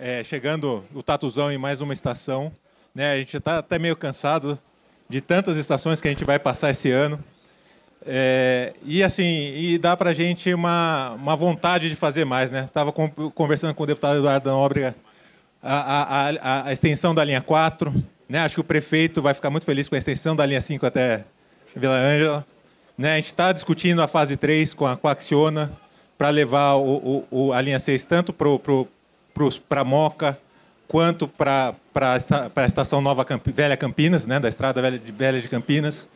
é, chegando o Tatuzão em mais uma estação. Né? A gente está até meio cansado de tantas estações que a gente vai passar esse ano. É, e assim, e dá para a gente uma, uma vontade de fazer mais. Né? Estava conversando com o deputado Eduardo Nóbrega a, a, a, extensão da linha 4. Né? Acho que o prefeito vai ficar muito feliz com a extensão da linha 5 até Vila Ângela. Né? A gente está discutindo a fase 3 com a Coaxiona para levar o, o, a linha 6 tanto para a Moca quanto para a estação Nova Camp, Velha Campinas, né? da Estrada Velha de, Velha de Campinas.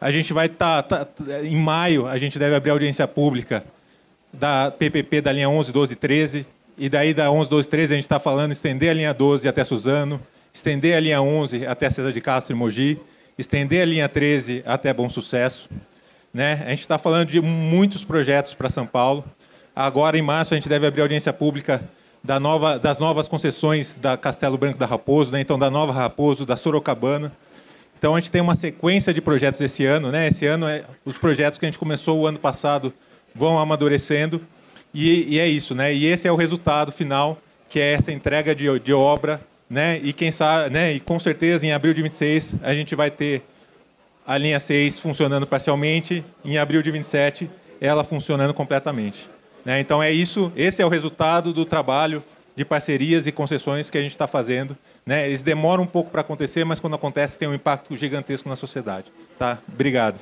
A gente vai estar, tá, tá, em maio, a gente deve abrir audiência pública da PPP da linha 11, 12 e 13, e daí da 11, 12, 13 a gente está falando estender a linha 12 até Suzano, estender a linha 11 até César de Castro e Mogi, estender a linha 13 até Bom Sucesso. Né? A gente está falando de muitos projetos para São Paulo. Agora, em março, a gente deve abrir audiência pública da nova, das novas concessões da Castelo Branco da Raposo, né? então da Nova Raposo, da Sorocabana. Então, a gente tem uma sequência de projetos esse ano. Né? Esse ano, é, os projetos que a gente começou o ano passado vão amadurecendo. E, e, é isso, né? E esse é o resultado final, que é essa entrega de, de obra, né? E quem sabe, né? E com certeza em abril de 26 a gente vai ter a linha 6 funcionando parcialmente, em abril de 27 ela funcionando completamente. Né? Então é isso, esse é o resultado do trabalho de parcerias e concessões que a gente está fazendo. Né? Eles demoram um pouco para acontecer, mas quando acontece tem um impacto gigantesco na sociedade. Tá? Obrigado.